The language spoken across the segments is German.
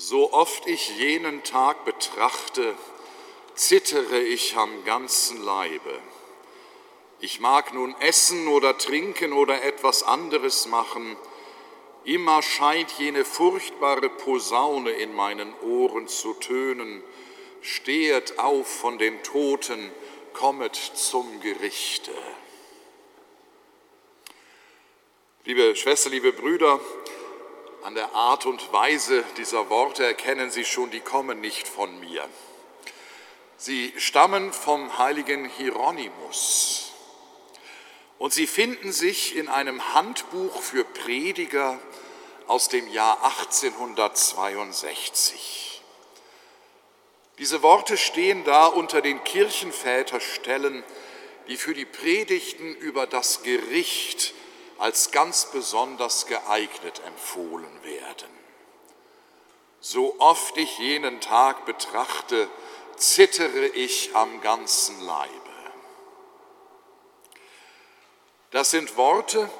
So oft ich jenen Tag betrachte, zittere ich am ganzen Leibe. Ich mag nun essen oder trinken oder etwas anderes machen, immer scheint jene furchtbare Posaune in meinen Ohren zu tönen, stehet auf von den Toten, kommet zum Gerichte. Liebe Schwester, liebe Brüder, an der Art und Weise dieser Worte erkennen Sie schon, die kommen nicht von mir. Sie stammen vom heiligen Hieronymus und sie finden sich in einem Handbuch für Prediger aus dem Jahr 1862. Diese Worte stehen da unter den Kirchenväterstellen, die für die Predigten über das Gericht als ganz besonders geeignet empfohlen werden. So oft ich jenen Tag betrachte, zittere ich am ganzen Leibe. Das sind Worte,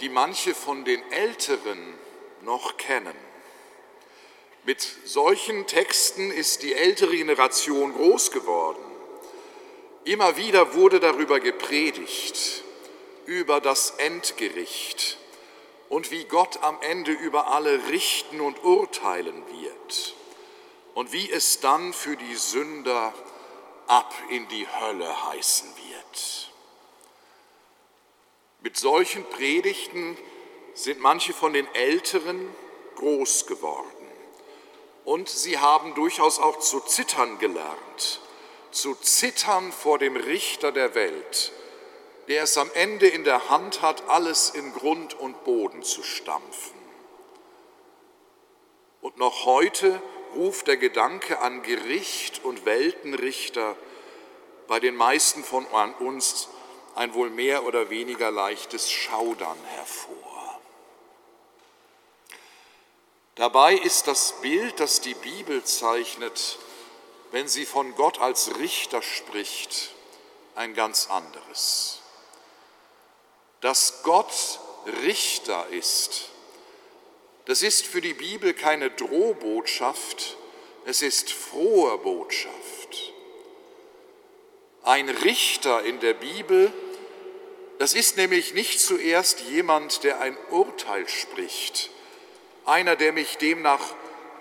die manche von den Älteren noch kennen. Mit solchen Texten ist die ältere Generation groß geworden. Immer wieder wurde darüber gepredigt, über das Endgericht und wie Gott am Ende über alle richten und urteilen wird und wie es dann für die Sünder ab in die Hölle heißen wird. Mit solchen Predigten sind manche von den Älteren groß geworden und sie haben durchaus auch zu zittern gelernt, zu zittern vor dem Richter der Welt, der es am Ende in der Hand hat, alles in Grund und Boden zu stampfen. Und noch heute ruft der Gedanke an Gericht und Weltenrichter bei den meisten von uns ein wohl mehr oder weniger leichtes Schaudern hervor. Dabei ist das Bild, das die Bibel zeichnet, wenn sie von Gott als Richter spricht, ein ganz anderes dass Gott Richter ist. Das ist für die Bibel keine Drohbotschaft, es ist frohe Botschaft. Ein Richter in der Bibel, das ist nämlich nicht zuerst jemand, der ein Urteil spricht, einer, der mich demnach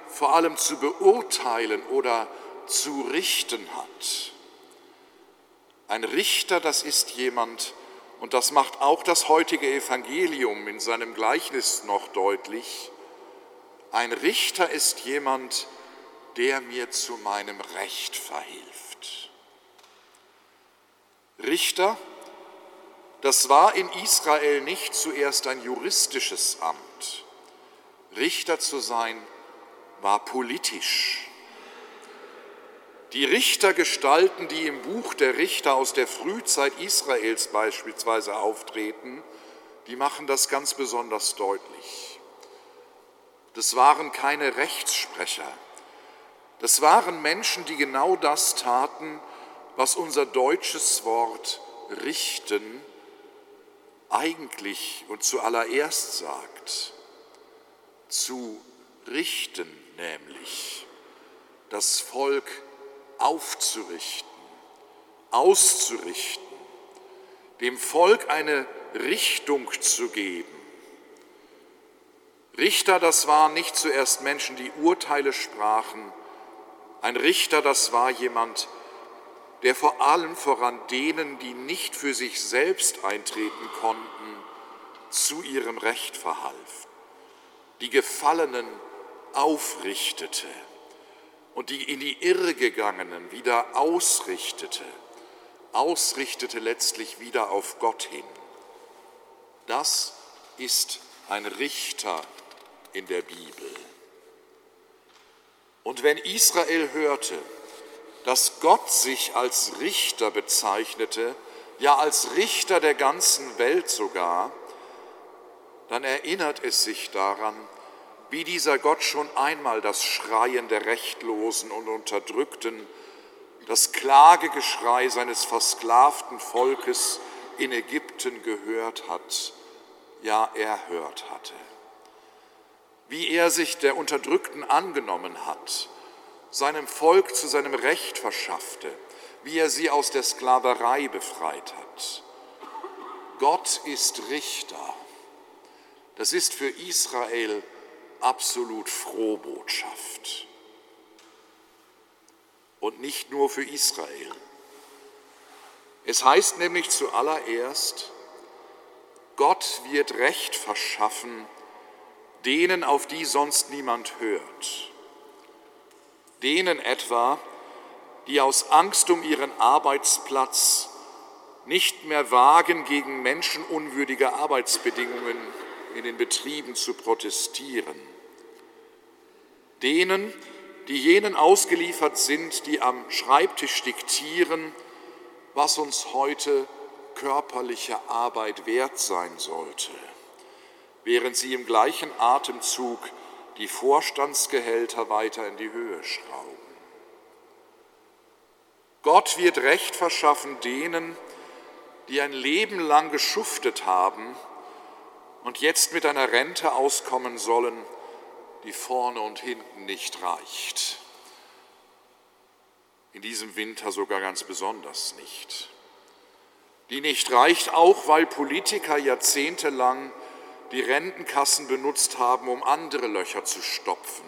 vor allem zu beurteilen oder zu richten hat. Ein Richter, das ist jemand, und das macht auch das heutige Evangelium in seinem Gleichnis noch deutlich, ein Richter ist jemand, der mir zu meinem Recht verhilft. Richter, das war in Israel nicht zuerst ein juristisches Amt. Richter zu sein war politisch. Die Richtergestalten, die im Buch der Richter aus der Frühzeit Israels beispielsweise auftreten, die machen das ganz besonders deutlich. Das waren keine Rechtssprecher. Das waren Menschen, die genau das taten, was unser deutsches Wort richten eigentlich und zuallererst sagt. Zu richten nämlich das Volk aufzurichten, auszurichten, dem Volk eine Richtung zu geben. Richter, das waren nicht zuerst Menschen, die Urteile sprachen. Ein Richter, das war jemand, der vor allem voran denen, die nicht für sich selbst eintreten konnten, zu ihrem Recht verhalf, die Gefallenen aufrichtete und die in die Irre gegangenen wieder ausrichtete, ausrichtete letztlich wieder auf Gott hin. Das ist ein Richter in der Bibel. Und wenn Israel hörte, dass Gott sich als Richter bezeichnete, ja als Richter der ganzen Welt sogar, dann erinnert es sich daran, wie dieser Gott schon einmal das Schreien der Rechtlosen und Unterdrückten, das Klagegeschrei seines versklavten Volkes in Ägypten gehört hat, ja erhört hatte. wie er sich der Unterdrückten angenommen hat, seinem Volk zu seinem Recht verschaffte, wie er sie aus der Sklaverei befreit hat. Gott ist Richter. Das ist für Israel absolut Frohbotschaft. Und nicht nur für Israel. Es heißt nämlich zuallererst, Gott wird Recht verschaffen denen, auf die sonst niemand hört. Denen etwa, die aus Angst um ihren Arbeitsplatz nicht mehr wagen, gegen menschenunwürdige Arbeitsbedingungen in den Betrieben zu protestieren. Denen, die jenen ausgeliefert sind, die am Schreibtisch diktieren, was uns heute körperliche Arbeit wert sein sollte, während sie im gleichen Atemzug die Vorstandsgehälter weiter in die Höhe schrauben. Gott wird Recht verschaffen denen, die ein Leben lang geschuftet haben und jetzt mit einer Rente auskommen sollen, die vorne und hinten nicht reicht in diesem Winter sogar ganz besonders nicht. Die nicht reicht auch, weil Politiker jahrzehntelang die Rentenkassen benutzt haben, um andere Löcher zu stopfen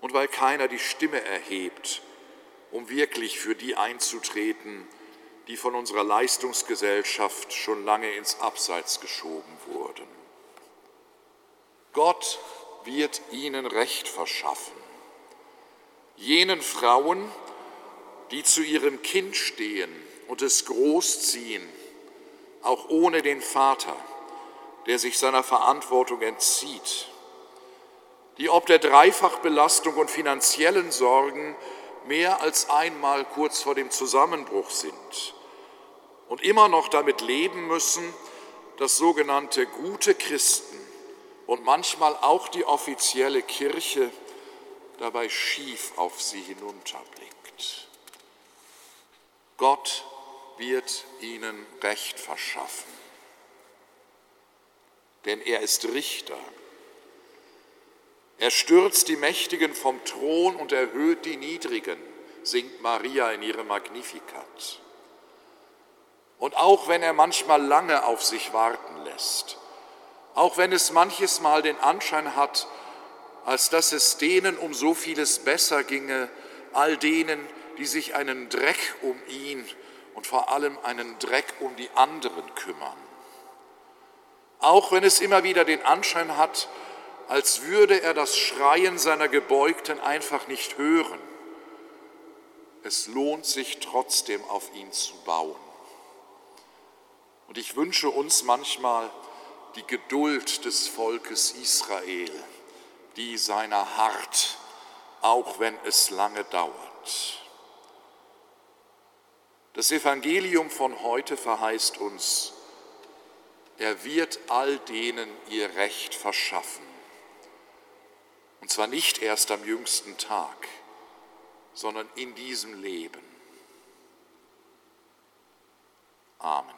und weil keiner die Stimme erhebt, um wirklich für die einzutreten, die von unserer Leistungsgesellschaft schon lange ins Abseits geschoben wurden. Gott wird ihnen Recht verschaffen jenen Frauen, die zu ihrem Kind stehen und es großziehen, auch ohne den Vater, der sich seiner Verantwortung entzieht, die ob der Dreifachbelastung und finanziellen Sorgen mehr als einmal kurz vor dem Zusammenbruch sind und immer noch damit leben müssen, dass sogenannte gute Christen und manchmal auch die offizielle Kirche dabei schief auf sie hinunterblickt. Gott wird ihnen Recht verschaffen, denn er ist Richter. Er stürzt die Mächtigen vom Thron und erhöht die Niedrigen, singt Maria in ihrem Magnificat. Und auch wenn er manchmal lange auf sich warten lässt, auch wenn es manches Mal den Anschein hat, als dass es denen um so vieles besser ginge, all denen, die sich einen Dreck um ihn und vor allem einen Dreck um die anderen kümmern. Auch wenn es immer wieder den Anschein hat, als würde er das Schreien seiner Gebeugten einfach nicht hören. Es lohnt sich trotzdem auf ihn zu bauen. Und ich wünsche uns manchmal die Geduld des Volkes Israel die seiner hart, auch wenn es lange dauert. Das Evangelium von heute verheißt uns, er wird all denen ihr Recht verschaffen. Und zwar nicht erst am jüngsten Tag, sondern in diesem Leben. Amen.